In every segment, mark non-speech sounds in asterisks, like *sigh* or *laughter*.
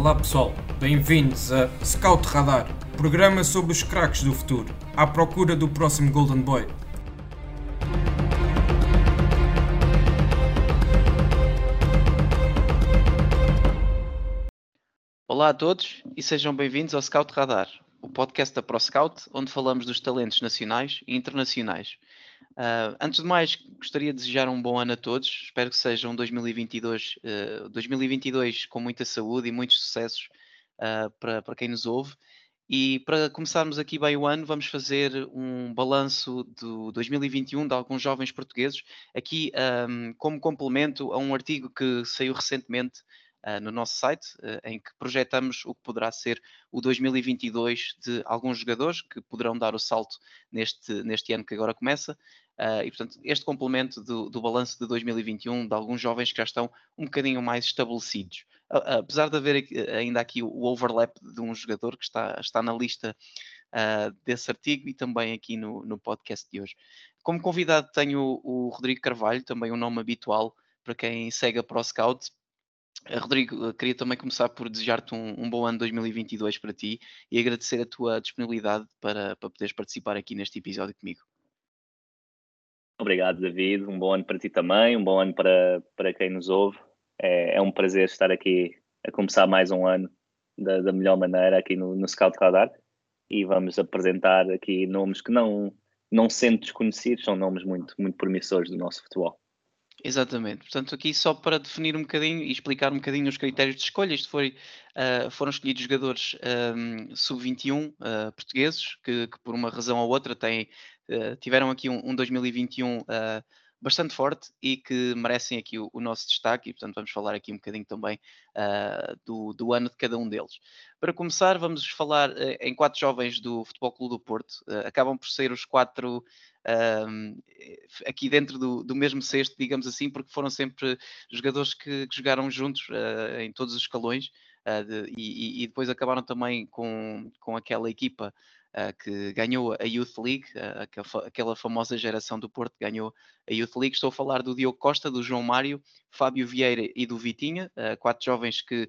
Olá pessoal, bem-vindos a Scout Radar, programa sobre os craques do futuro, à procura do próximo Golden Boy. Olá a todos e sejam bem-vindos ao Scout Radar, o podcast da ProScout, onde falamos dos talentos nacionais e internacionais. Uh, antes de mais, gostaria de desejar um bom ano a todos. Espero que seja um 2022, uh, 2022 com muita saúde e muitos sucessos uh, para, para quem nos ouve. E para começarmos aqui bem o ano, vamos fazer um balanço do 2021 de alguns jovens portugueses, aqui um, como complemento a um artigo que saiu recentemente no nosso site, uh, em que projetamos o que poderá ser o 2022 de alguns jogadores que poderão dar o salto neste, neste ano que agora começa. Uh, e, portanto, este complemento do, do balanço de 2021 de alguns jovens que já estão um bocadinho mais estabelecidos. apesar de haver ainda aqui o overlap de um jogador que está, está na lista uh, desse artigo e também aqui no, no podcast de hoje. Como convidado tenho o, o Rodrigo Carvalho, também um nome habitual para quem segue a ProScout, eh, Rodrigo, queria também começar por desejar-te um, um, bom ano 2022 para ti e agradecer a tua disponibilidade para, para poderes participar aqui neste episódio comigo. Obrigado, David. Um bom ano para ti também, um bom ano para, para quem nos ouve. É, é um prazer estar aqui a começar mais um ano da, da melhor maneira aqui no, no Scout Radar e vamos apresentar aqui nomes que não, não sendo desconhecidos, são nomes muito, muito promissores do nosso futebol. Exatamente. Portanto, aqui só para definir um bocadinho e explicar um bocadinho os critérios de escolha, isto foi, uh, foram escolhidos jogadores um, sub-21 uh, portugueses que, que, por uma razão ou outra têm, uh, tiveram aqui um, um 2021 bastante forte e que merecem aqui o, o, nosso destaque e, portanto, vamos falar aqui um bocadinho também do, do, ano de cada um deles. Para começar, vamos falar em quatro jovens do Futebol Clube do Porto. acabam por ser os quatro um, aqui dentro do, do, mesmo cesto, digamos assim, porque foram sempre jogadores que, que jogaram juntos uh, em todos os escalões uh, de, e, e, depois acabaram também com, com aquela equipa uh, que ganhou a Youth League, aquela, aquela, famosa geração do Porto que ganhou a Youth League. Estou a falar do Diogo Costa, do João Mário, Fábio Vieira e do Vitinha, quatro jovens que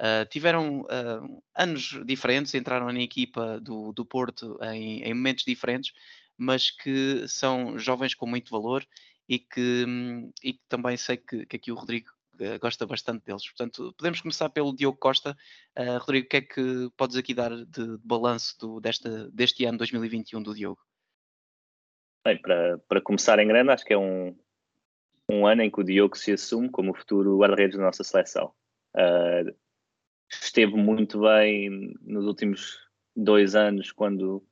Uh, tiveram uh, anos diferentes, entraram na equipa do, do Porto em, em, momentos diferentes, mas que são jovens com muito valor e que, hum, e que também sei que, que aqui o Rodrigo uh, gosta bastante deles. Portanto, podemos começar pelo Diogo Costa. Uh, Rodrigo, o que é que podes aqui dar de, de balanço do, desta, deste ano 2021 do Diogo? Bem, para, para começar em grande, acho que é um, um ano em que o Diogo se assume como o futuro guarda-redes da nossa seleção. Uh, esteve muito bem nos últimos dois anos quando,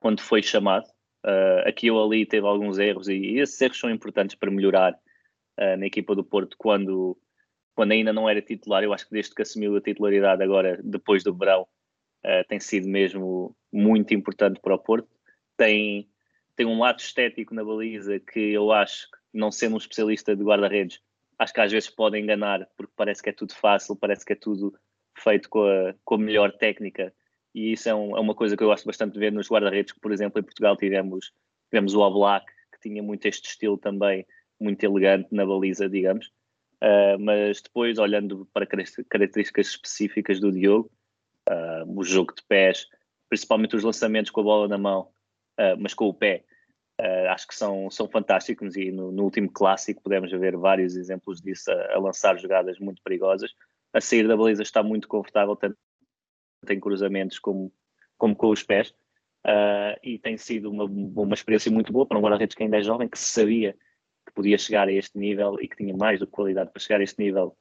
quando foi chamado. Uh, aqui ou ali teve alguns erros e, e, esses erros são importantes para melhorar uh, na equipa do Porto quando, quando ainda não era titular. Eu acho que desde que assumiu a titularidade agora, depois do verão, uh, tem sido mesmo muito importante para o Porto. Tem, tem um lado estético na baliza que eu acho que, não sendo um especialista de guarda-redes, acho que às vezes pode enganar porque parece que é tudo fácil, parece que é tudo feito com a, com a melhor técnica e isso é, um, é, uma coisa que eu gosto bastante de ver nos guarda-redes, que, por exemplo, em Portugal tivemos, tivemos o Oblak, que tinha muito este estilo também, muito elegante na baliza, digamos. Uh, mas depois, olhando para características específicas do Diogo, uh, o jogo de pés, principalmente os lançamentos com a bola na mão, uh, mas com o pé, acho que são, são fantásticos e no, no, último clássico podemos ver vários exemplos disso a, a lançar jogadas muito perigosas. A sair da baliza está muito confortável, tanto tem cruzamentos como, como com os pés. Uh, e tem sido uma, uma experiência muito boa para um guarda-redes que ainda é jovem, que sabia que podia chegar a este nível e que tinha mais do que qualidade para chegar a este nível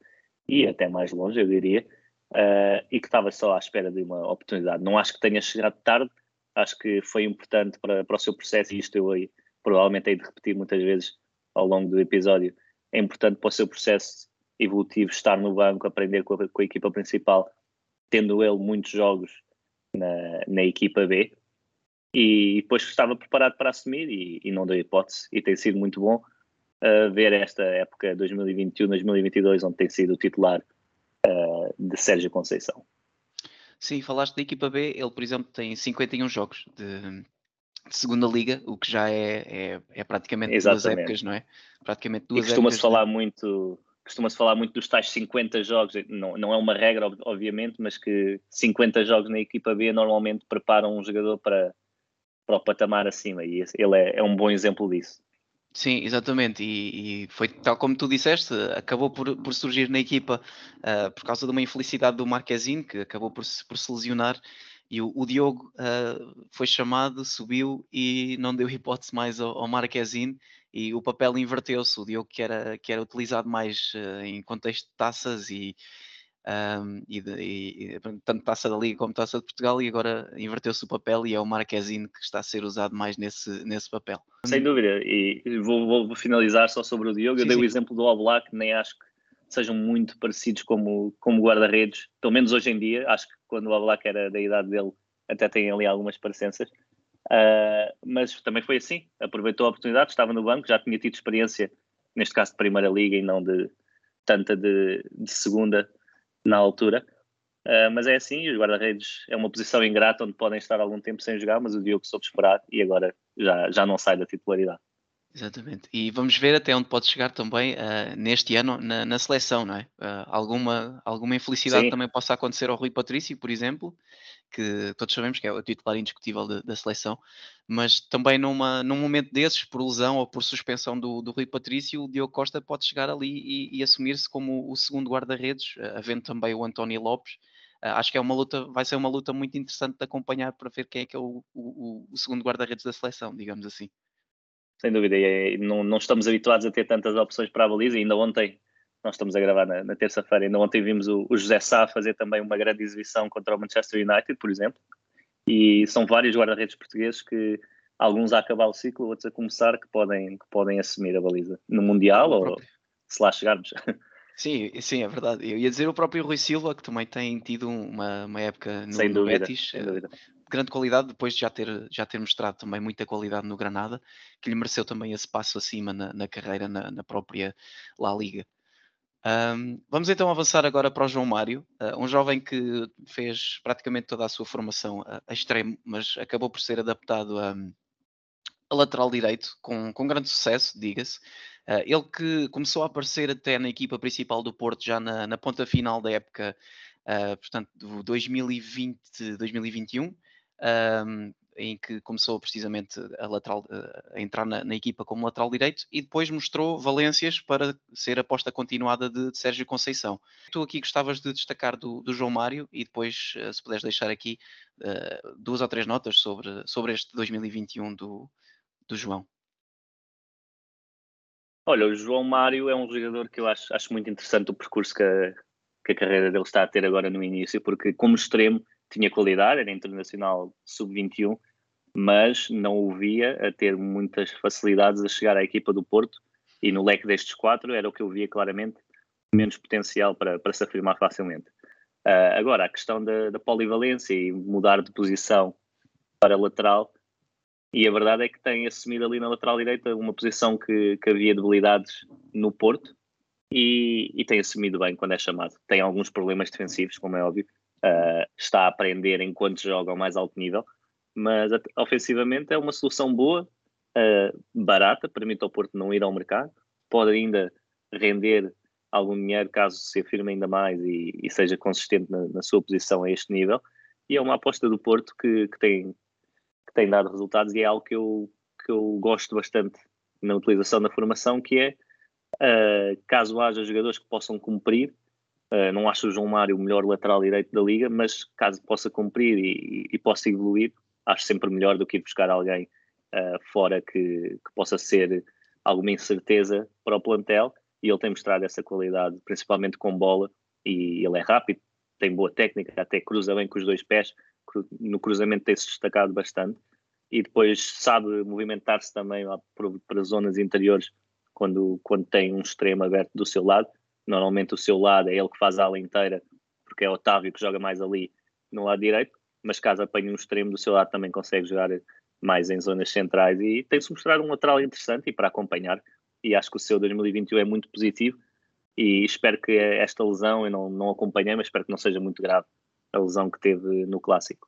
e até mais longe, eu diria, uh, e que estava só à espera de uma oportunidade. Não acho que tenha chegado tarde, acho que foi importante para, para o seu processo, e isto eu aí, provavelmente hei de repetir muitas vezes ao longo do episódio, é importante para o seu processo evolutivo estar no banco, aprender com a, com a equipa principal tendo ele muitos jogos na, na equipa B, e depois estava preparado para assumir e, e não deu hipótese, e tem sido muito bom uh, ver esta época 2021-2022, onde tem sido o titular uh, de Sérgio Conceição. Sim, falaste da equipa B, ele, por exemplo, tem 51 jogos de, de segunda liga, o que já é, é, é praticamente Exatamente. duas épocas, não é? Praticamente duas e costuma-se falar muito costuma-se falar muito dos tais 50 jogos, não, não é uma regra, obviamente, mas que 50 jogos na equipa B normalmente preparam um jogador para, para o patamar acima, e ele é, é um bom exemplo disso. Sim, exatamente, e, e, foi tal como tu disseste, acabou por, por surgir na equipa uh, por causa de uma infelicidade do Marquezine, que acabou por, por se lesionar, e o, o Diogo uh, foi chamado, subiu e não deu *laughs* hipótese mais ao, ao Marquezine, e o papel inverteu-se. O Diogo, que era, que era utilizado mais uh, em contexto de taças e, um, e, de, e, tanto taça da Liga como taça de Portugal, e agora inverteu-se o papel e é o Marquezine que está a ser usado mais nesse, nesse papel. Sem dúvida, e vou, vou finalizar só sobre o Diogo. Sim, Eu dei sim. o exemplo do Oblak, nem acho que sejam muito parecidos como, como guarda-redes, pelo menos hoje em dia. Acho que quando o Oblak era da idade dele, até tem ali algumas parecenças. Uh, mas também foi assim, aproveitou a oportunidade, estava no banco, já tinha tido experiência, neste caso de Primeira Liga e não de tanta de, de segunda na altura. Uh, mas é assim, os guarda-redes é uma posição ingrata onde podem estar algum tempo sem jogar, mas o Diogo soube esperar e agora já, já não sai da titularidade. Exatamente. E vamos ver até onde pode chegar também uh, neste ano na, na, seleção, não é? Uh, alguma, alguma infelicidade Sim. também possa acontecer ao Rui Patrício, por exemplo, que todos sabemos que é o titular indiscutível de, da seleção, mas também numa, num momento desses, por lesão ou por suspensão do, do Rui Patrício, o Diogo Costa pode chegar ali e, e assumir-se como o segundo guarda-redes, uh, havendo também o António Lopes. Uh, acho que é uma luta, vai ser uma luta muito interessante de acompanhar para ver quem é que é o, o, o segundo guarda-redes da seleção, digamos assim. Sem dúvida, e não, não estamos habituados a ter tantas opções para a baliza, ainda ontem nós estamos a gravar na, na terça-feira. Ainda ontem vimos o, o, José Sá fazer também uma grande exibição contra o Manchester United, por exemplo. E são vários guarda-redes portugueses que, alguns a acabar o ciclo, outros a começar, que podem, que podem assumir a baliza no Mundial ou se lá chegarmos. *laughs* Sim, sim, é verdade. Eu ia dizer o próprio Rui Silva, que também tem tido uma, uma época no, sem dúvida, no Betis. Sem dúvida. De grande qualidade, depois de já ter, já ter mostrado também muita qualidade no Granada, que lhe mereceu também esse passo acima na, na carreira na, na própria La Liga. Um, vamos então avançar agora para o João Mário, uh, um jovem que fez praticamente toda a sua formação a, a extremo, mas acabou por ser adaptado a, a lateral direito com, com grande sucesso, diga-se. Uh, ele que começou a aparecer até na equipa principal do Porto já na, na ponta final da época, uh, portanto, do 2020-2021. Um, em que começou precisamente a, lateral, a entrar na, na, equipa como lateral direito e depois mostrou valências para ser aposta continuada de, de Sérgio Conceição. Tu aqui gostavas de destacar do, do João Mário e depois, uh, se puderes deixar aqui uh, duas ou três notas sobre, sobre este 2021 do, do João. Olha, o João Mário é um jogador que eu acho, acho muito interessante o percurso que a, que a carreira dele está a ter agora no início, porque como extremo tinha qualidade, era internacional sub-21, mas não o via a ter muitas facilidades a chegar à equipa do Porto e no leque destes quatro era o que eu via claramente menos potencial para, para se afirmar facilmente. Uh, agora, a questão da, da, polivalência e mudar de posição para lateral, e a verdade é que tem assumido ali na lateral direita uma posição que, que havia debilidades no Porto e, e, tem assumido bem quando é chamado. Tem alguns problemas defensivos, como é óbvio, uh, está a aprender enquanto joga ao mais alto nível, mas ofensivamente é uma solução boa, uh, barata, permite ao Porto não ir ao mercado, pode ainda render algum dinheiro caso se afirme ainda mais e, e seja consistente na, na, sua posição a este nível. E é uma aposta do Porto que, que, tem, que tem dado resultados e é algo que eu, que eu gosto bastante na utilização da formação, que é uh, caso haja jogadores que possam cumprir Uh, não acho o João Mário o melhor lateral direito da liga, mas caso possa cumprir e, e possa evoluir, acho sempre melhor do que ir buscar alguém uh, fora que, que, possa ser alguma incerteza para o plantel. E ele tem mostrado essa qualidade, principalmente com bola, e ele é rápido, tem boa técnica, até cruza bem com os dois pés. No cruzamento tem-se destacado bastante. E depois sabe movimentar-se também lá para zonas interiores quando, quando tem um extremo aberto do seu lado Normalmente o seu lado é ele que faz a ala inteira, porque é Otávio que joga mais ali no lado direito, mas caso apanhe um extremo do seu lado também consegue jogar mais em zonas centrais e tem-se mostrado um lateral interessante e para acompanhar. E acho que o seu 2021 é muito positivo e espero que esta lesão, eu não, não acompanhei, mas espero que não seja muito grave a lesão que teve no Clássico.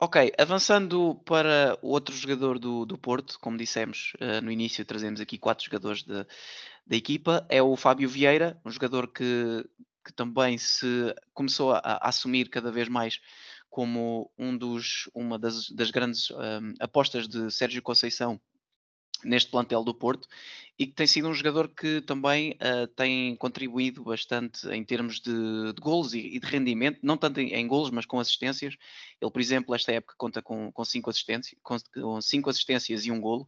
Ok, avançando para outro jogador do, do Porto, como dissemos uh, no início, trazemos aqui quatro jogadores de, da equipa, é o Fábio Vieira, um jogador que, que também se começou a, a assumir cada vez mais como um dos, uma das, das grandes um, apostas de Sérgio Conceição neste plantel do Porto e que tem sido um jogador que também uh, tem contribuído bastante em termos de, de golos e, e, de rendimento, não tanto em, em golos, mas com assistências. Ele, por exemplo, esta época conta com, com, cinco, assistências, com, com cinco assistências e um golo.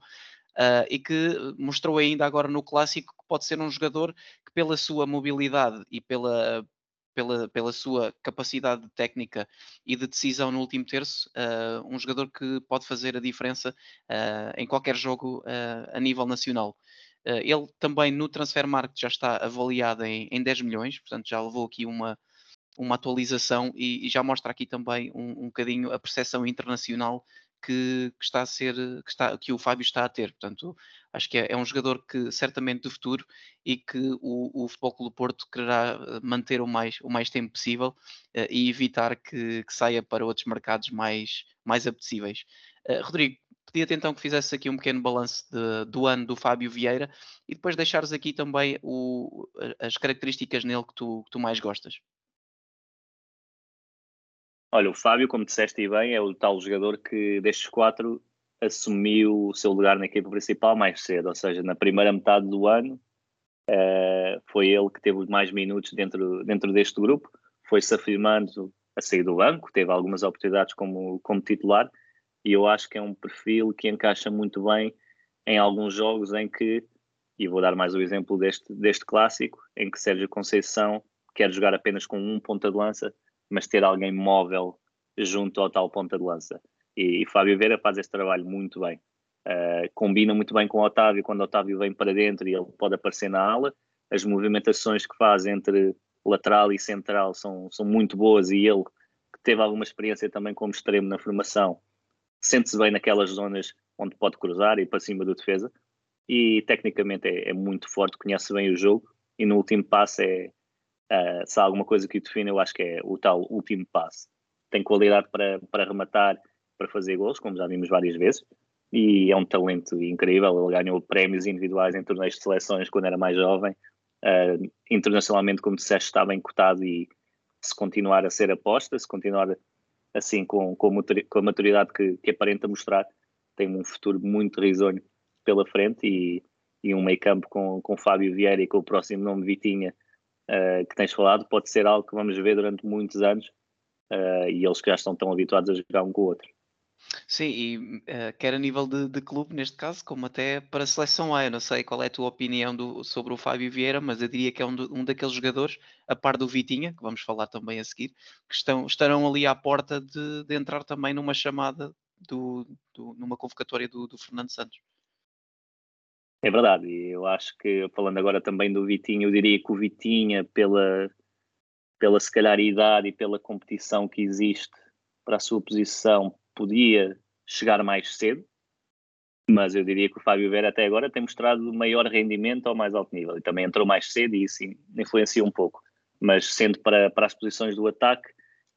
Uh, e que mostrou ainda agora no clássico que pode ser um jogador que, pela sua mobilidade e pela, pela, pela sua capacidade técnica e de decisão no último terço, uh, um jogador que pode fazer a diferença uh, em qualquer jogo uh, a nível nacional. ele também no transfer market já está avaliado em, em 10 milhões, portanto já levou aqui uma, uma atualização e, e já mostra aqui também um, um bocadinho a percepção internacional que, que, está a ser, que, está, que o Fábio está a ter. Portanto, acho que é, é um jogador que certamente do futuro e que o, o Futebol Clube do Porto quererá eh, manter o mais, o mais tempo possível uh, e evitar que, que, saia para outros mercados mais, mais apetecíveis. Uh, Rodrigo, pedia-te então que fizesse aqui um pequeno balanço do ano do Fábio Vieira e depois deixares aqui também o, as características nele que tu, que tu mais gostas. Olha, o Fábio, como disseste bem, é o tal jogador que destes quatro assumiu o seu lugar na equipa principal mais cedo, ou seja, na primeira metade do ano uh, foi ele que teve mais minutos dentro, dentro deste grupo, foi-se afirmando a sair do banco, teve algumas oportunidades como, como titular e eu acho que é um perfil que encaixa muito bem em alguns jogos em que, e vou dar mais o exemplo deste, deste clássico, em que Sérgio Conceição quer jogar apenas com um ponta de lança mas ter alguém móvel junto ao tal ponta de lança. E, e Fábio Vera faz esse trabalho muito bem. Uh, combina muito bem com o Otávio quando o Otávio vem para dentro e ele pode aparecer na ala. As movimentações que faz entre lateral e central são, são muito boas e ele, que teve alguma experiência também como extremo na formação, sente-se bem naquelas zonas onde pode cruzar e para cima do defesa. E tecnicamente é, é muito forte, conhece bem o jogo e no último passo é, Uh, se há alguma coisa que o define, eu acho que é o tal último passo. Tem qualidade para, para rematar, para fazer gols, como já vimos várias vezes, e é um talento incrível. Ele ganhou prémios individuais em torneios de seleções quando era mais jovem. Uh, internacionalmente, como disseste, está bem cotado e se continuar a ser aposta, se continuar assim com, com, a maturidade que, que aparenta mostrar, tem um futuro muito risonho pela frente e, e um meio campo com, com Fábio Vieira e com o próximo nome Vitinha uh, que tens falado pode ser algo que vamos ver durante muitos anos uh, e eles que já estão tão habituados a jogar um com o outro. Sim, e uh, quer a nível de, de, clube, neste caso, como até para a seleção A. Eu não sei qual é a tua opinião do, sobre o Fábio Vieira, mas eu diria que é um, do, um, daqueles jogadores, a par do Vitinha, que vamos falar também a seguir, que estão, estarão ali à porta de, de entrar também numa chamada, do, do numa convocatória do, do Fernando Santos. É verdade, e eu acho que, falando agora também do Vitinho, eu diria que o Vitinha, pela, pela se calhar idade e pela competição que existe para a sua posição, podia chegar mais cedo, mas eu diria que o Fábio Vera até agora tem mostrado maior rendimento ao mais alto nível e também entrou mais cedo e isso influencia um pouco. Mas sendo para, para as posições do ataque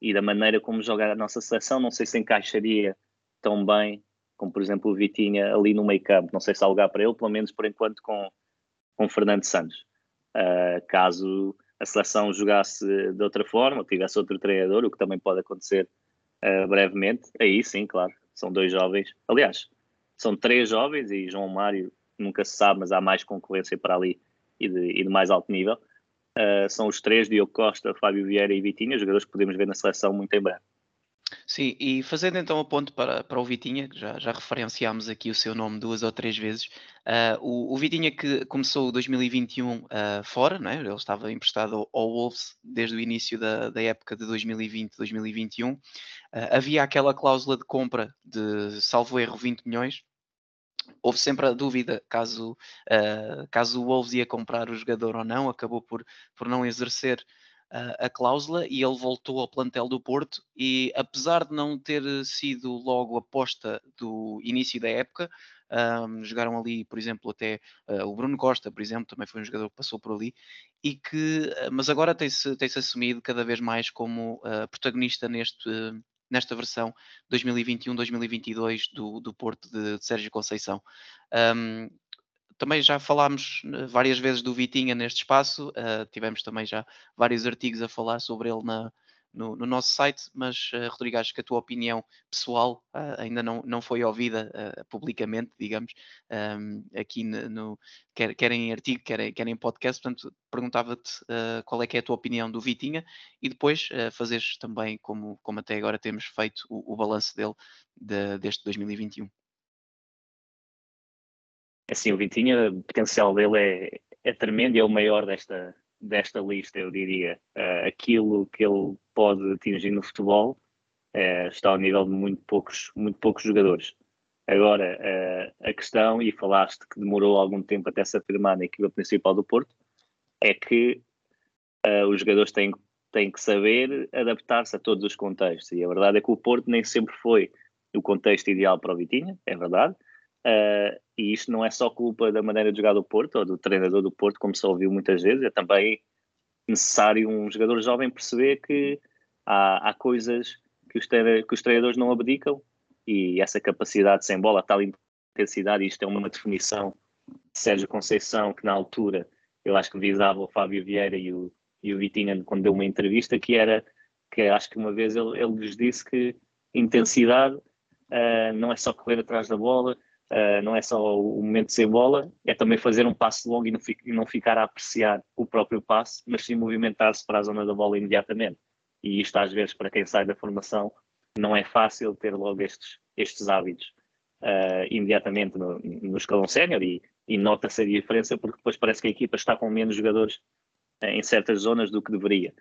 e da maneira como joga a nossa seleção, não sei se encaixaria tão bem como por exemplo o Vitinha ali no meio campo. Não sei se há lugar para ele, pelo menos por enquanto com, com Fernando Santos. Uh, caso a seleção jogasse de outra forma, ou tivesse outro treinador, o que também pode acontecer uh, brevemente, aí sim, claro, são dois jovens. Aliás, são três jovens e João Mário nunca se sabe, mas há mais concorrência para ali e de, e de mais alto nível. Uh, são os três, Diogo Costa, Fábio Vieira e Vitinha, jogadores que podemos ver na seleção muito em breve. Sim, e fazendo então o ponto para, para o Vitinha, que já, já referenciámos aqui o seu nome duas ou três vezes, uh, o, o Vitinha que começou 2021 uh, ah, fora, não é? ele estava emprestado ao, Wolves desde o início da, da época de 2020-2021, uh, ah, havia aquela cláusula de compra de, salvo erro, 20 milhões, houve sempre a dúvida caso, uh, caso o Wolves ia comprar o jogador ou não, acabou por, por não exercer a, cláusula e ele voltou ao plantel do Porto e apesar de não ter sido logo aposta do início da época, um, jogaram ali, por exemplo, até uh, o Bruno Costa, por exemplo, também foi um jogador que passou por ali, e que, mas agora tem-se tem -se assumido cada vez mais como uh, protagonista neste, nesta versão 2021-2022 do, do Porto de, de Sérgio Conceição. Um, também já falámos eh, várias vezes do Vitinha neste espaço, uh, tivemos também já vários artigos a falar sobre ele na, no, no, nosso site, mas uh, Rodrigo, acho que a tua opinião pessoal uh, ainda não, não foi ouvida uh, publicamente, digamos, um, aqui no, no, quer, quer em artigo, quer, quer em podcast, portanto perguntava-te qual é que é a tua opinião do Vitinha e depois fazeres também, como, como até agora temos feito, o, o balanço dele de, deste 2021. Assim, o Vitinha, o potencial dele é, é tremendo e é o maior desta, desta lista, eu diria. Uh, aquilo que ele pode atingir no futebol uh, está ao nível de muito poucos, muito poucos jogadores. Agora, uh, a questão, e falaste que demorou algum tempo até se afirmar na equipa principal do Porto, é que os jogadores têm, têm que saber adaptar-se a todos os contextos. E a verdade é que o Porto nem sempre foi o contexto ideal para o Vitinha, é verdade. Uh, e isto não é só culpa da maneira de jogar do Porto ou do treinador do Porto, como se ouviu muitas vezes, é também necessário um jogador jovem perceber que há, há coisas que os, que os treinadores não abdicam e essa capacidade sem bola, tal intensidade, isto é uma definição de Sérgio Conceição, que na altura eu acho que visava o Fábio Vieira e o, e o Vitinha quando deu uma entrevista, que era que acho que uma vez ele, ele lhes disse que intensidade uh, não é só correr atrás da bola, Uh, não é só o momento de ser bola, é também fazer um passo longo e não, e não ficar a apreciar o próprio passo, mas sim movimentar-se para a zona da bola imediatamente. E isto, às vezes, para quem sai da formação, não é fácil ter logo estes, estes hábitos uh, imediatamente no, no escalão sénior e, e nota-se a diferença porque depois parece que a equipa está com menos jogadores uh, em certas zonas do que deveria.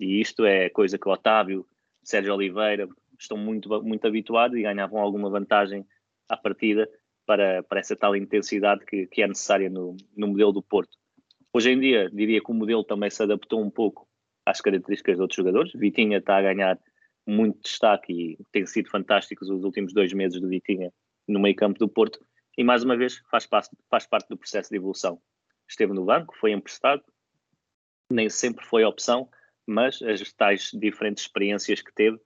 E isto é coisa que o Otávio, Sérgio Oliveira estão muito, muito habituados e ganhavam alguma vantagem à partida para, para essa tal intensidade que, que é necessária no, no modelo do Porto. Hoje em dia, diria que o modelo também se adaptou um pouco às características de outros jogadores. Vitinha está a ganhar muito destaque e tem sido fantásticos os últimos dois meses do Vitinha no meio campo do Porto. E mais uma vez faz, faz parte do processo de evolução. Esteve no banco, foi emprestado, nem sempre foi opção, mas as tais diferentes experiências que teve,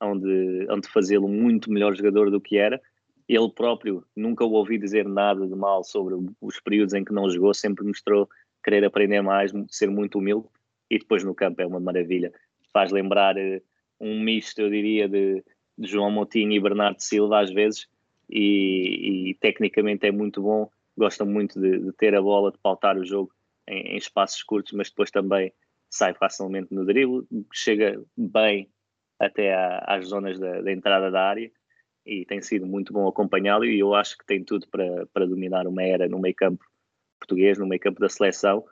onde, onde fazê-lo muito melhor jogador do que era, ele próprio nunca o ouvi dizer nada de mal sobre os períodos em que não jogou, sempre mostrou querer aprender mais, ser muito humilde e depois no campo é uma maravilha. Faz lembrar uh, um misto, eu diria, de, de, João Moutinho e Bernardo Silva às vezes e, e tecnicamente é muito bom, gosta muito de, de, ter a bola, de pautar o jogo em, em espaços curtos, mas depois também sai facilmente no drible, chega bem até às zonas da, da entrada da área e tem sido muito bom acompanhá-lo e eu acho que tem tudo para, para dominar uma era no meio campo português, no meio campo da seleção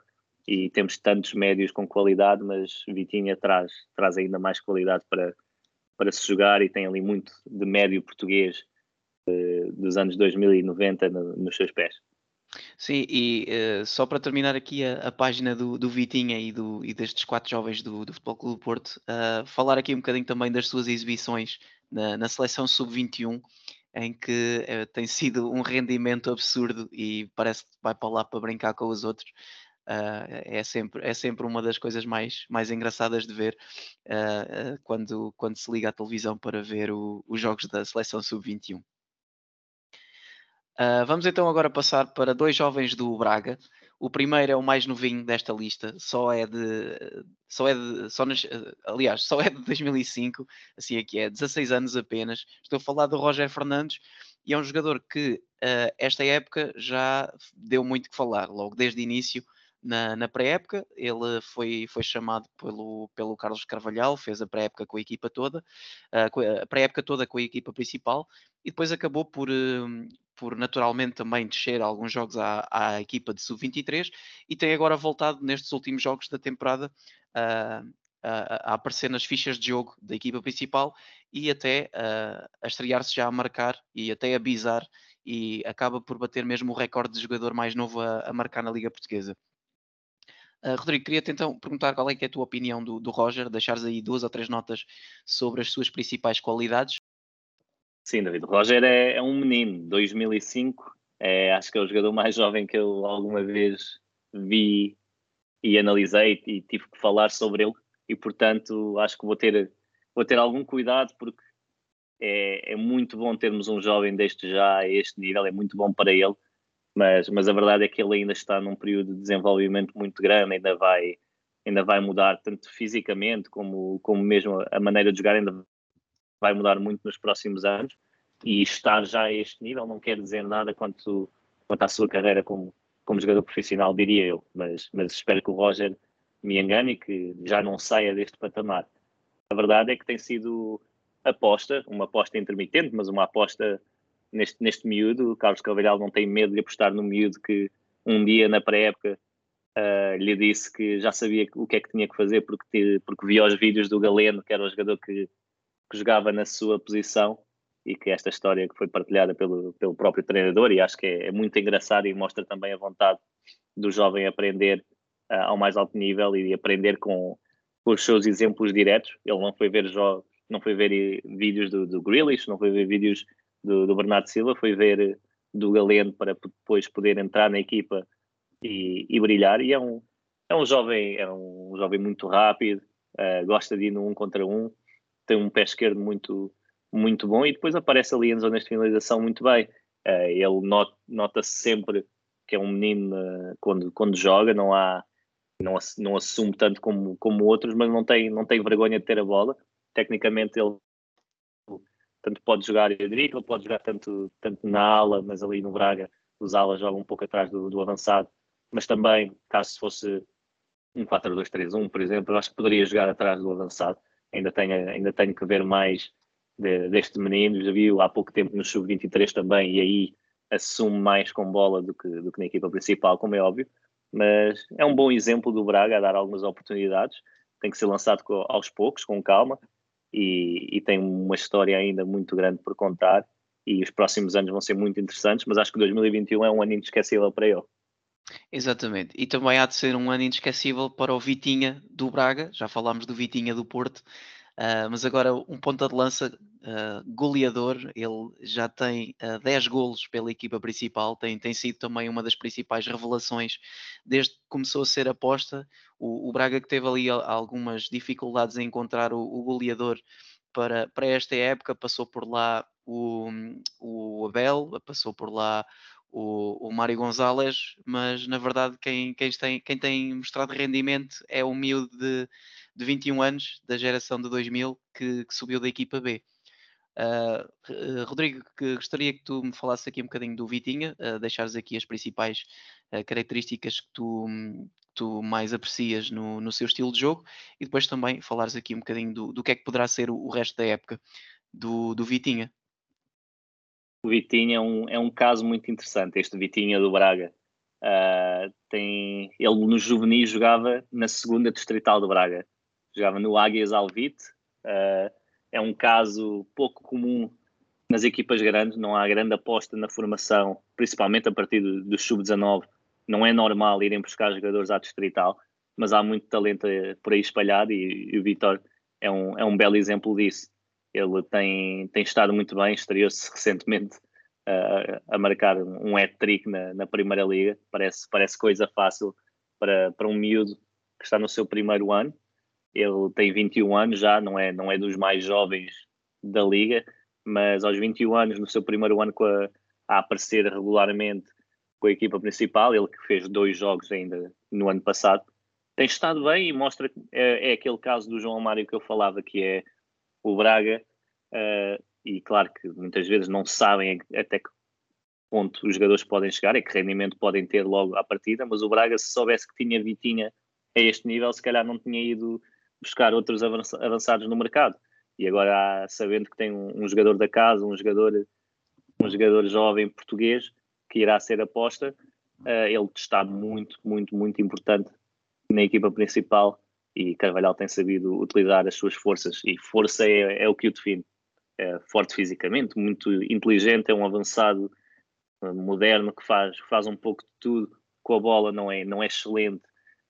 e temos tantos médios com qualidade, mas Vitinha traz, traz ainda mais qualidade para, para se jogar e tem ali muito de médio português uh, dos anos 2090 no, nos seus pés. Sim, e uh, só para terminar aqui a, a página do, do Vitinha e, do, e destes quatro jovens do, do Futebol Clube do Porto, uh, falar aqui um bocadinho também das suas exibições na, na seleção sub-21, em que uh, tem sido um rendimento absurdo e parece que vai para lá para brincar com os outros. Uh, é, sempre, é sempre uma das coisas mais, mais engraçadas de ver uh, quando, quando se liga à televisão para ver o, os jogos da seleção sub-21. vamos então agora passar para dois jovens do Braga, o primeiro é o mais novinho desta lista, só é de. Só é de. Só nas, aliás, só é de 2005, assim aqui é, 16 anos apenas. Estou a falar do Roger Fernandes e é um jogador que uh, esta época já deu muito que falar, logo desde o início. Na, na pré-época, ele foi, foi chamado pelo, pelo Carlos Carvalhal, fez a pré-época com a equipa toda, uh, a pré-época toda com a equipa principal, e depois acabou por, uh, por naturalmente também descer alguns jogos à, à equipa de sub-23 e tem agora voltado nestes últimos jogos da temporada uh, a, a, aparecer nas fichas de jogo da equipa principal e até uh, a estrear-se já a marcar e até a bizar e acaba por bater mesmo o recorde de jogador mais novo a, a marcar na Liga Portuguesa. Uh, Rodrigo, queria-te então perguntar qual é, é a tua opinião do, do Roger, deixares aí duas ou três notas sobre as suas principais qualidades Sim, David. Roger é, é um menino, 2005. É, acho que é o jogador mais jovem que eu alguma vez vi e analisei e tive que falar sobre ele. E, portanto, acho que vou ter, vou ter algum cuidado porque é, é muito bom termos um jovem deste já a este nível, é muito bom para ele, mas, mas a verdade é que ele ainda está num período de desenvolvimento muito grande, ainda vai, ainda vai mudar tanto fisicamente como, como mesmo a maneira de jogar ainda vai mudar muito nos próximos anos e estar já a este nível não quer dizer nada quanto, quanto à sua carreira como, como jogador profissional, diria eu, mas, mas espero que o Roger me engane e que já não saia deste patamar. A verdade é que tem sido aposta, uma aposta intermitente, mas uma aposta neste, neste miúdo. O Carlos Carvalhal não tem medo de apostar no miúdo que um dia na pré-época uh, lhe disse que já sabia o que é que tinha que fazer porque, porque via os vídeos do Galeno, que era o jogador que, que jogava na sua posição e que esta história que foi partilhada pelo, pelo próprio treinador e acho que é, é muito engraçado e mostra também a vontade do jovem aprender uh, ao mais alto nível e aprender com, com os seus exemplos diretos. Ele não foi ver jogos não foi ver eh, vídeos do, do Grealish, não foi ver vídeos do, do Bernardo Silva, foi ver eh, do Galeno para depois poder entrar na equipa e, e, brilhar. E é um, é um jovem, é um jovem muito rápido, uh, gosta de ir no um contra um, tem um pé esquerdo muito, muito bom e depois aparece ali em zonas de finalização muito bem. Uh, ele not, nota-se sempre que é um menino uh, quando, quando joga, não há não, não assume tanto como, como outros, mas não tem, não tem vergonha de ter a bola tecnicamente ele tanto pode jogar ele pode jogar tanto, tanto na ala, mas ali no Braga os alas jogam um pouco atrás do, do avançado, mas também, caso fosse um 4-2-3-1, por exemplo, eu acho que poderia jogar atrás do avançado. Ainda tenho, ainda tenho que ver mais de, deste menino, já viu há pouco tempo no Sub-23 também, e aí assume mais com bola do que, do que na equipa principal, como é óbvio, mas é um bom exemplo do Braga a dar algumas oportunidades, tem que ser lançado aos poucos, com calma, e, e, tem uma história ainda muito grande por contar e os próximos anos vão ser muito interessantes, mas acho que 2021 é um ano inesquecível para ele. Exatamente, e também há de ser um ano inesquecível para o Vitinha do Braga, já falámos do Vitinha do Porto, Uh, mas agora um ponta de lança uh, goleador, ele já tem uh, 10 golos pela equipa principal, tem, tem sido também uma das principais revelações desde que começou a ser aposta. O, o Braga que teve ali algumas dificuldades em encontrar o, o goleador para, para esta época, passou por lá o, o Abel, passou por lá o, o Mário Gonzalez, mas na verdade quem, quem, tem, quem tem mostrado rendimento é o miúdo de de 21 anos, da geração de 2000, que, que subiu da equipa B. Uh, Rodrigo, que gostaria que tu me falasses aqui um bocadinho do Vitinha, uh, deixares aqui as principais uh, características que tu, tu mais aprecias no, no seu estilo de jogo e depois também falares aqui um bocadinho do, do que é que poderá ser o, o resto da época do, do Vitinha. O Vitinha é um, é um caso muito interessante, este Vitinha do Braga. Uh, tem, ele no juvenil jogava na segunda distrital do Braga jogava no Águias Alvite. Uh, é um caso pouco comum nas equipas grandes, não há grande aposta na formação, principalmente a partir do, do sub-19. Não é normal irem buscar jogadores à distrital, mas há muito talento eh, por aí espalhado e, e o Vitor é um, é um belo exemplo disso. Ele tem, tem estado muito bem, estreou-se recentemente uh, a marcar um hat-trick na, na Primeira Liga. Parece, parece coisa fácil para, para um miúdo que está no seu primeiro ano ele tem 21 anos já, não é, não é dos mais jovens da liga, mas aos 21 anos, no seu primeiro ano a, a aparecer regularmente com a equipa principal, ele que fez dois jogos ainda no ano passado, tem estado bem e mostra que é, é aquele caso do João Mário que eu falava, que é o Braga, uh, e claro que muitas vezes não sabem até que ponto os jogadores podem chegar e que rendimento podem ter logo à partida, mas o Braga, se soubesse que tinha Vitinha a este nível, se calhar não tinha ido buscar outros avançados no mercado. E agora, sabendo que tem um, um jogador da casa, um jogador, um jogador jovem português que irá ser aposta, uh, ele está muito, muito, muito importante na equipa principal e Carvalhal tem sabido utilizar as suas forças e força é, é o que o define. É forte fisicamente, muito inteligente, é um avançado eh, moderno que faz, faz um pouco de tudo com a bola, não é, não é excelente,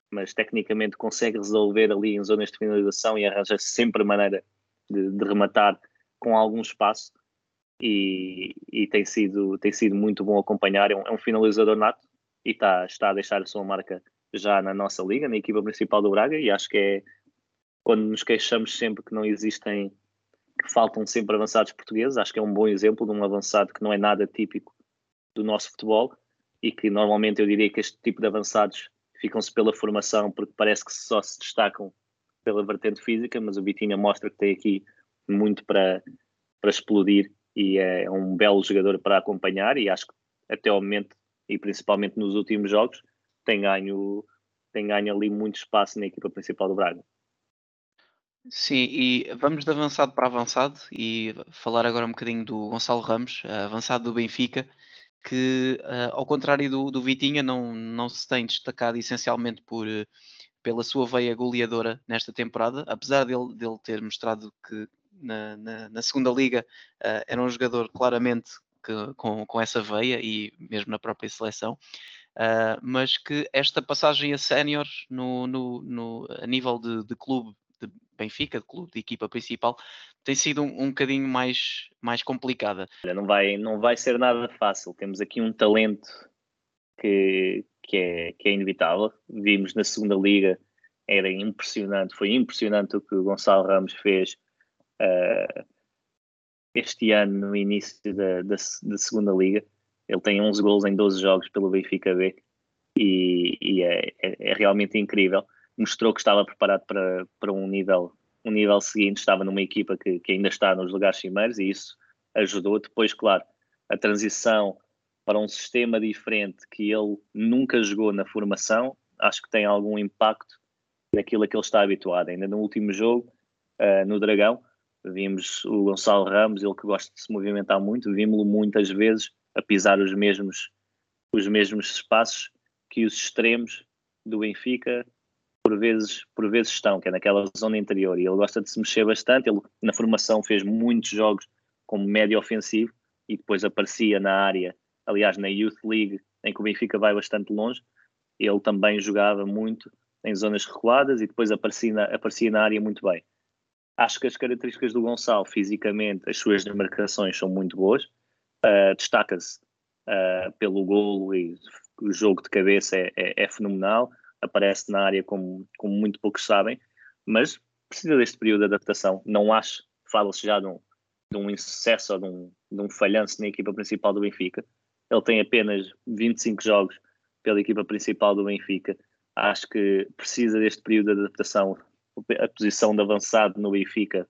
mas tecnicamente consegue resolver ali em zonas de finalização e arranja sempre maneira de, de rematar com algum espaço e, e, tem, sido, tem sido muito bom acompanhar. É um, é um, finalizador nato e está, está a deixar a sua marca já na nossa liga, na equipa principal do Braga, e acho que é quando nos queixamos sempre que não existem que faltam sempre avançados portugueses. Acho que é um bom exemplo de um avançado que não é nada típico do nosso futebol e que normalmente eu diria que este tipo de avançados ficam-se pela formação porque parece que só se destacam pela vertente física, mas o Vitinha mostra que tem aqui muito para, para explodir e é um belo jogador para acompanhar e acho que até ao momento e principalmente nos últimos jogos tem ganho, tem ganho ali muito espaço na equipa principal do Braga. Sim, e vamos de avançado para avançado e falar agora um bocadinho do Gonçalo Ramos, avançado do Benfica, que uh, ao contrário do, do Vitinha não, não se tem destacado essencialmente por, pela sua veia goleadora nesta temporada, apesar dele, dele ter mostrado que na, na, na segunda liga uh, era um jogador claramente que, com, com essa veia e mesmo na própria seleção. Uh, mas que esta passagem a sénior no, no, no, a nível de, de clube de Benfica, de clube, de equipa principal, tem sido um, um bocadinho mais, mais complicada. Não vai, não vai ser nada fácil. Temos aqui um talento que, que, é, que é inevitável. Vimos na segunda liga, era impressionante, foi impressionante o que o Gonçalo Ramos fez uh, este ano no início da, da, da, segunda liga. Ele tem 11 gols em 12 jogos pelo Benfica B e, e é, é, é realmente incrível mostrou que estava preparado para, para um nível um nível seguinte, estava numa equipa que, que ainda está nos lugares cimeiros e isso ajudou. Depois, claro, a transição para um sistema diferente que ele nunca jogou na formação, acho que tem algum impacto naquilo a que ele está habituado. Ainda no último jogo, uh, no Dragão, vimos o Gonçalo Ramos, ele que gosta de se movimentar muito, vimos-lo muitas vezes a pisar os mesmos, os mesmos espaços que os extremos do Benfica por vezes, por vezes estão, que é naquela zona interior, e ele gosta de se mexer bastante. Ele, na formação, fez muitos jogos como médio ofensivo e depois aparecia na área, aliás, na Youth League, em que o Benfica vai bastante longe. Ele também jogava muito em zonas recuadas e depois aparecia na, aparecia na área muito bem. Acho que as características do Gonçalo, fisicamente, as suas demarcações são muito boas. Uh, Destaca-se uh, pelo golo e o jogo de cabeça é, é, é fenomenal aparece na área como, como muito poucos sabem, mas precisa deste período de adaptação. Não acho, fala-se já de um, de um insucesso ou de um, de um falhanço na equipa principal do Benfica. Ele tem apenas 25 jogos pela equipa principal do Benfica. Acho que precisa deste período de adaptação. A posição de avançado no Benfica,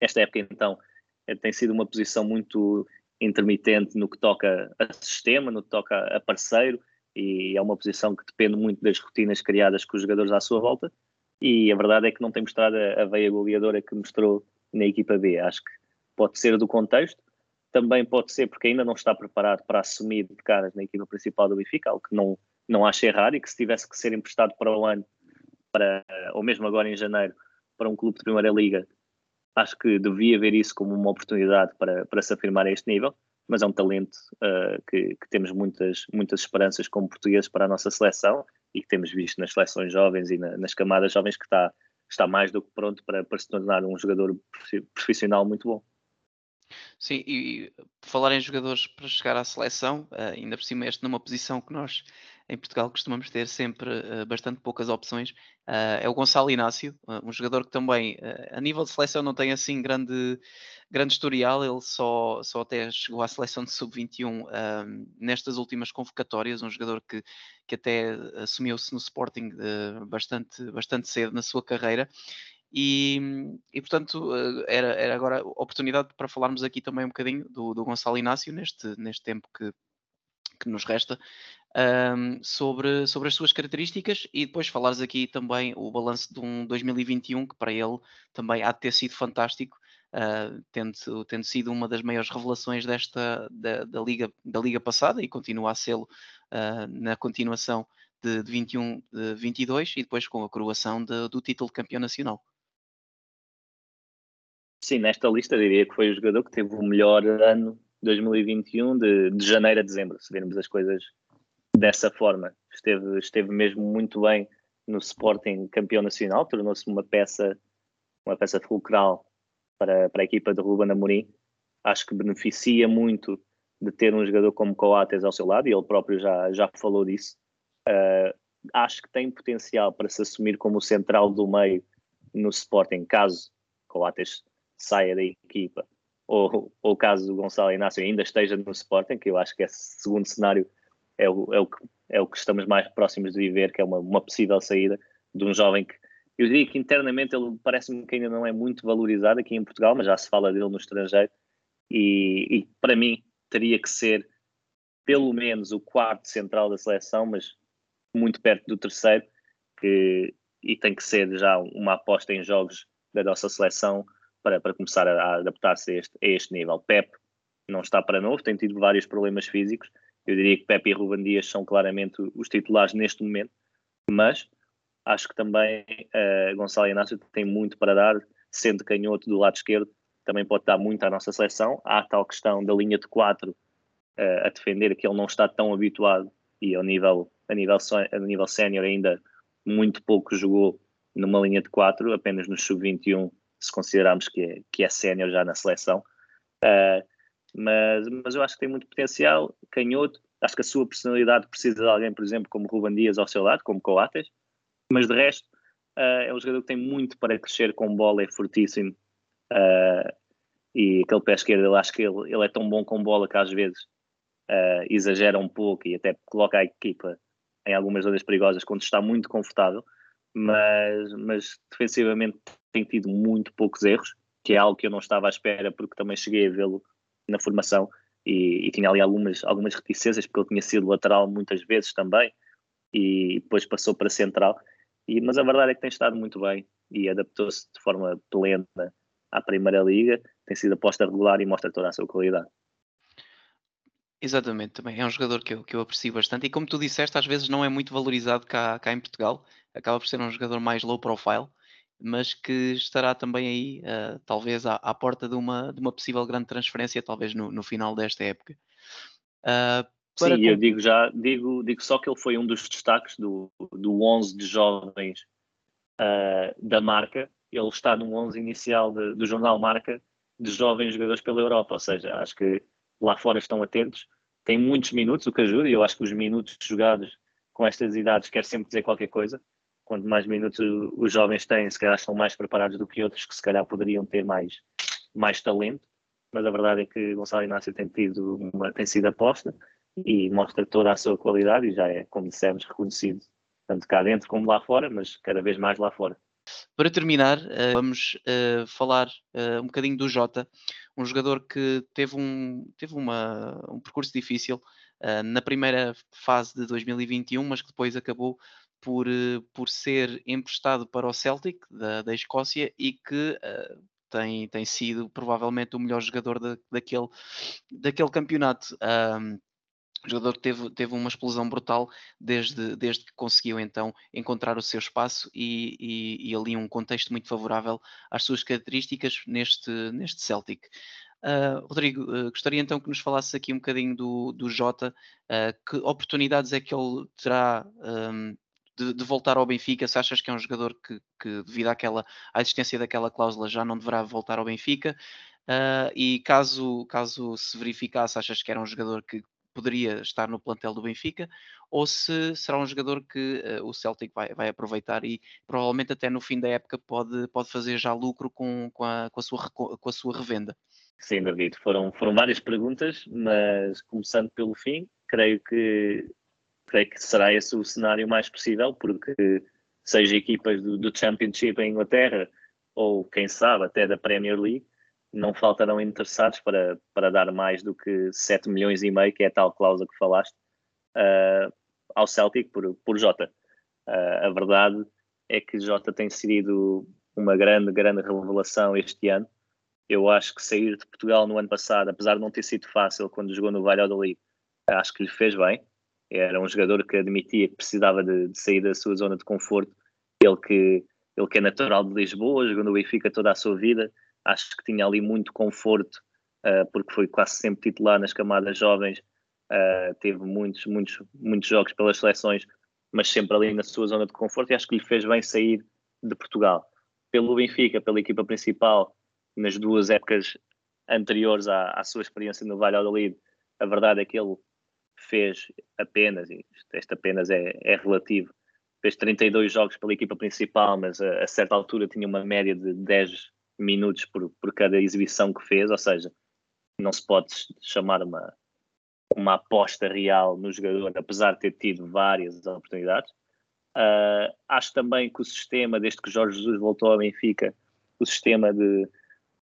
esta época então, é, tem sido uma posição muito intermitente no que toca a sistema, no que toca a parceiro e é uma posição que depende muito das rotinas criadas com os jogadores à sua volta. E a verdade é que não tem mostrado a, a veia goleadora que mostrou na equipa B. Acho que pode ser do contexto, também pode ser porque ainda não está preparado para assumir de caras na equipa principal do Benfica, algo que não, não acho errado e que se tivesse que ser emprestado para o ano, para, ou mesmo agora em janeiro, para um clube de Primeira Liga, acho que devia ver isso como uma oportunidade para, para se afirmar a este nível mas é um talento uh, que, que, temos muitas, muitas esperanças como portugueses para a nossa seleção e que temos visto nas seleções jovens e na, nas camadas jovens que está, está mais do que pronto para, para se tornar um jogador profissional muito bom. Sim, e falar em jogadores para chegar à seleção, uh, ainda por cima este numa posição que nós em Portugal costumamos ter sempre uh, bastante poucas opções, uh, é o Gonçalo Inácio, um jogador que também a nível de seleção não tem assim grande, grande historial, ele só, só até chegou à seleção de sub-21 nestas últimas convocatórias, um jogador que, que até assumiu-se no Sporting bastante, bastante cedo na sua carreira. E, e portanto, eh, era, era agora oportunidade para falarmos aqui também um bocadinho do, do Gonçalo Inácio, neste, neste tempo que, que nos resta, um, sobre, sobre as suas características e depois falares aqui também o balanço de um 2021 que para ele também há de ter sido fantástico, uh, tendo, tendo sido uma das maiores revelações desta da, da, liga, da liga passada e continua a sê-lo uh, na continuação de, de 21 de 22 e depois com a coroação de, do título de campeão nacional. Sim, nesta lista diria que foi o jogador que teve o melhor ano 2021 de, de janeiro a dezembro, se virmos as coisas dessa forma. Esteve, esteve mesmo muito bem no Sporting campeão nacional, tornou-se uma peça, uma peça fulcral para, para a equipa de Ruben Amorim. Acho que beneficia muito de ter um jogador como Coates ao seu lado, e ele próprio já, já falou disso. Uh, acho que tem potencial para se assumir como o central do meio no Sporting, caso Coates saia da equipa, ou, ou o caso do Gonçalo Inácio ainda esteja no Sporting, que eu acho que esse segundo cenário é o, é o, que, é o que estamos mais próximos de viver, que é uma, uma possível saída de um jovem que eu diria que internamente ele parece-me que ainda não é muito valorizado aqui em Portugal, mas já se fala dele no estrangeiro. E, e, para mim teria que ser pelo menos o quarto central da seleção, mas muito perto do terceiro, que, e tem que ser já uma aposta em jogos da nossa seleção para, para começar a, adaptar-se a a este nível. Pep não está para novo, tem tido vários problemas físicos. Eu diria que Pep e Ruben Dias são claramente os titulares neste momento, mas acho que também uh, Gonçalo Inácio tem muito para dar, sendo canhoto do lado esquerdo, também pode dar muito à nossa seleção. Há a tal questão da linha de quatro uh, a defender, que ele não está tão habituado e ao nível, a nível, a nível sénior ainda muito pouco jogou numa linha de quatro, apenas no sub-21, se considerarmos que é, que é sénior já na seleção. Uh, mas, mas eu acho que tem muito potencial, canhoto. Acho que a sua personalidade precisa de alguém, por exemplo, como Ruban Dias ao seu lado, como Coates, mas de resto uh, é um jogador que tem muito para crescer com bola, é fortíssimo. Uh, e aquele pé esquerdo, eu acho que ele, ele é tão bom com bola que às vezes uh, exagera um pouco e até coloca a equipa em algumas zonas perigosas quando está muito confortável, mas, mas defensivamente tem tido muito poucos erros, que é algo que eu não estava à espera, porque também cheguei a vê-lo na formação e, e, tinha ali algumas, algumas reticências, porque ele tinha sido lateral muitas vezes também, e depois passou para central. E, mas a verdade é que tem estado muito bem e adaptou-se de forma plena à Primeira Liga, tem sido aposta regular e mostra toda a sua qualidade. Exatamente, também é um jogador que eu, que eu aprecio bastante. E como tu disseste, às vezes não é muito valorizado cá, cá em Portugal, acaba por ser um jogador mais low profile, mas que estará também aí, uh, talvez à, à, porta de uma, de uma possível grande transferência, talvez no, no final desta época. Uh, Sim, eu digo já, digo, digo só que ele foi um dos destaques do, do 11 de jovens uh, da marca. Ele está no 11 inicial de, do jornal Marca de jovens jogadores pela Europa, ou seja, acho que lá fora estão atentos. Tem muitos minutos, o que ajuda, e eu acho que os minutos jogados com estas idades quer sempre dizer qualquer coisa. Quanto mais minutos os jovens têm, se calhar estão mais preparados do que outros que se calhar poderiam ter mais, mais talento. Mas a verdade é que Gonçalo Inácio tem, tido uma, tem sido aposta e mostra toda a sua qualidade e já é, como dissemos, reconhecido tanto cá dentro como lá fora, mas cada vez mais lá fora. Para terminar, uh, vamos uh, falar uh, um bocadinho do Jota, um jogador que teve um, teve uma, um percurso difícil na primeira fase de 2021, mas que depois acabou por, por ser emprestado para o Celtic da, da Escócia e que tem, tem sido provavelmente o melhor jogador de, daquele, daquele campeonato. Um, jogador teve, teve uma explosão brutal desde, desde que conseguiu então encontrar o seu espaço e, e, e ali um contexto muito favorável às suas características neste, neste Celtic. Uh, Rodrigo, uh, gostaria então que nos falasse aqui um bocadinho do, do Jota, uh, que oportunidades é que ele terá um, de, de, voltar ao Benfica? Se achas que é um jogador que, que devido àquela, à existência daquela cláusula, já não deverá voltar ao Benfica? e caso, caso se verificasse, achas que era um jogador que poderia estar no plantel do Benfica, ou se será um jogador que uh, o Celtic vai, vai, aproveitar e provavelmente até no fim da época pode, pode fazer já lucro com, com, a, com, a, sua, com a sua revenda. Sim, David, foram, foram várias perguntas, mas começando pelo fim, creio que, creio que será esse o cenário mais possível, porque seja equipas do, do Championship em Inglaterra ou quem sabe até da Premier League, não faltarão interessados para, para dar mais do que 7 milhões e meio, que é a tal cláusula que falaste, uh, ao Celtic por, por Jota. Uh, a verdade é que Jota tem sido uma grande, grande revelação este ano. Eu acho que sair de Portugal no ano passado, apesar de não ter sido fácil quando jogou no Valladolid, acho que lhe fez bem. Era um jogador que admitia que precisava de, de sair da sua zona de conforto. Ele que, ele que é natural de Lisboa, jogou no Benfica toda a sua vida, acho que tinha ali muito conforto, uh, porque foi quase sempre titular nas camadas jovens, uh, teve muitos, muitos, muitos jogos pelas seleções, mas sempre ali na sua zona de conforto, e acho que lhe fez bem sair de Portugal. Pelo Benfica, pela equipa principal, nas duas épocas anteriores à, à sua experiência no Valladolid, a verdade é que ele fez apenas, e este apenas é, é relativo, fez 32 jogos pela equipa principal, mas a, a certa altura tinha uma média de 10 minutos por, por cada exibição que fez, ou seja, não se pode chamar uma, uma aposta real no jogador, apesar de ter tido várias oportunidades. Uh, acho também que o sistema, desde que Jorge Jesus voltou ao Benfica, o sistema de,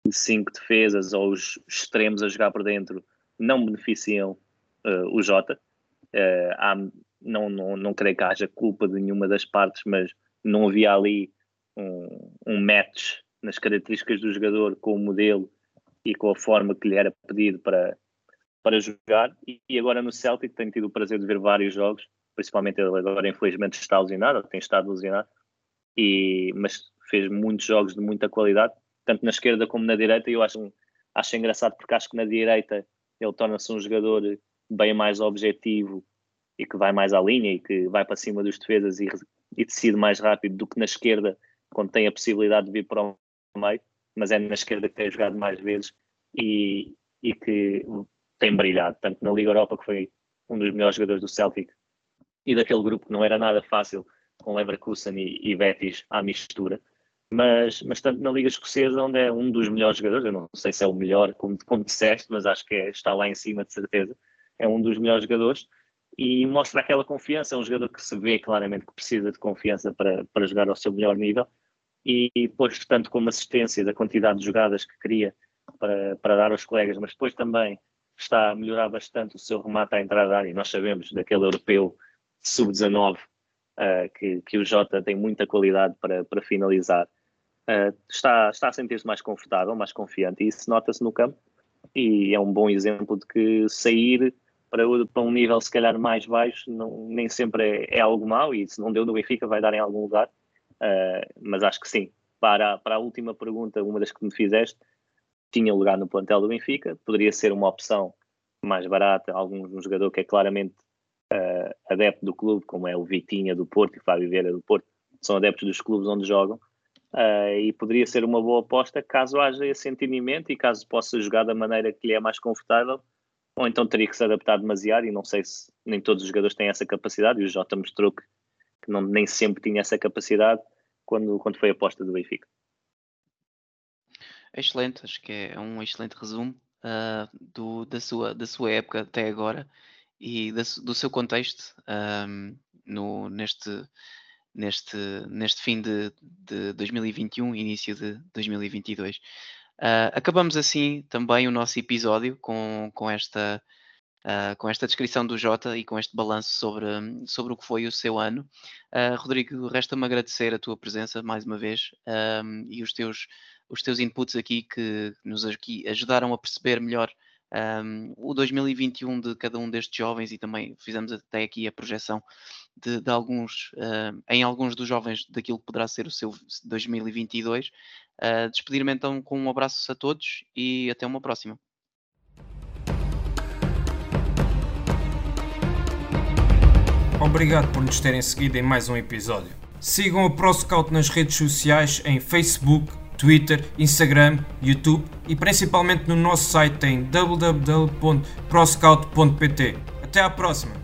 de cinco defesas ou os extremos a jogar por dentro não beneficiam o Jota. Uh, há, não, não, não creio que haja culpa de nenhuma das partes, mas não havia ali um, um match nas características do jogador com o modelo e com a forma que lhe era pedido para, para jogar. E, agora no Celtic tenho tido o prazer de ver vários jogos, principalmente ele agora infelizmente está alucinado, tem estado alucinado, e, mas fez muitos jogos de muita qualidade, tanto na esquerda como na direita, e eu acho, acho engraçado porque acho que na direita ele torna-se um jogador bem mais objetivo e que vai mais à linha e que vai para cima dos defesas e, e decide mais rápido do que na esquerda, quando tem a possibilidade de vir para o meio, mas é na esquerda que tem jogado mais vezes e, e que tem brilhado, tanto na Liga Europa, que foi um dos melhores jogadores do Celtic, e daquele grupo que não era nada fácil, com Leverkusen e, e Betis à mistura, mas, mas tanto na Liga Escocesa, onde é um dos melhores jogadores, eu não sei se é o melhor, como, como disseste, mas acho que é, está lá em cima de certeza, é um dos melhores jogadores, e mostra aquela confiança. É um jogador que se vê claramente que precisa de confiança para, para jogar ao seu melhor nível. E depois, tanto como assistência da quantidade de jogadas que cria para, para dar aos colegas, mas depois também está a melhorar bastante o seu remate à entrada da área. Nós sabemos daquele europeu sub-19 uh, que, que o Jota tem muita qualidade para, para finalizar. Uh, está, está a sentir-se mais confortável, mais confiante, e isso nota-se no campo. E é um bom exemplo de que sair para, para um nível se calhar mais baixo, não, nem sempre é, é, algo mau e se não deu no Benfica vai dar em algum lugar. Uh, mas acho que sim. Para, para a última pergunta, uma das que me fizeste, tinha lugar no plantel do Benfica, poderia ser uma opção mais barata, algum um jogador que é claramente uh, adepto do clube, como é o Vitinha do Porto e o Fábio Vieira do Porto, são adeptos dos clubes onde jogam, uh, e poderia ser uma boa aposta caso haja esse entendimento e caso possa jogar da maneira que lhe é mais confortável ou então teria que se adaptar demasiado e não sei se nem todos os jogadores têm essa capacidade e o Jota mostrou que, que não, nem sempre tinha essa capacidade quando, quando foi aposta do Benfica. Excelente, acho que é um excelente resumo uh, do, da, sua, da sua época até agora e da, do seu contexto um, no, neste, neste, neste fim de, de 2021 início de 2022. Uh, acabamos assim também o nosso episódio com, com, esta, uh, com esta descrição do Jota e com este balanço sobre, sobre o que foi o seu ano. Uh, Rodrigo, resta-me agradecer a tua presença mais uma vez e os teus, os teus inputs aqui que nos aqui ajudaram a perceber melhor um, o 2021 de cada um destes jovens e também fizemos até aqui a projeção de, de alguns, uh, em alguns dos jovens daquilo que poderá ser o seu 2022. Uh, Despedir-me então com um abraço a todos e até uma próxima. Obrigado por nos terem seguido em mais um episódio. Sigam a ProScout nas redes sociais em Facebook, Twitter, Instagram, YouTube e principalmente no nosso site em www.proscout.pt. Até à próxima!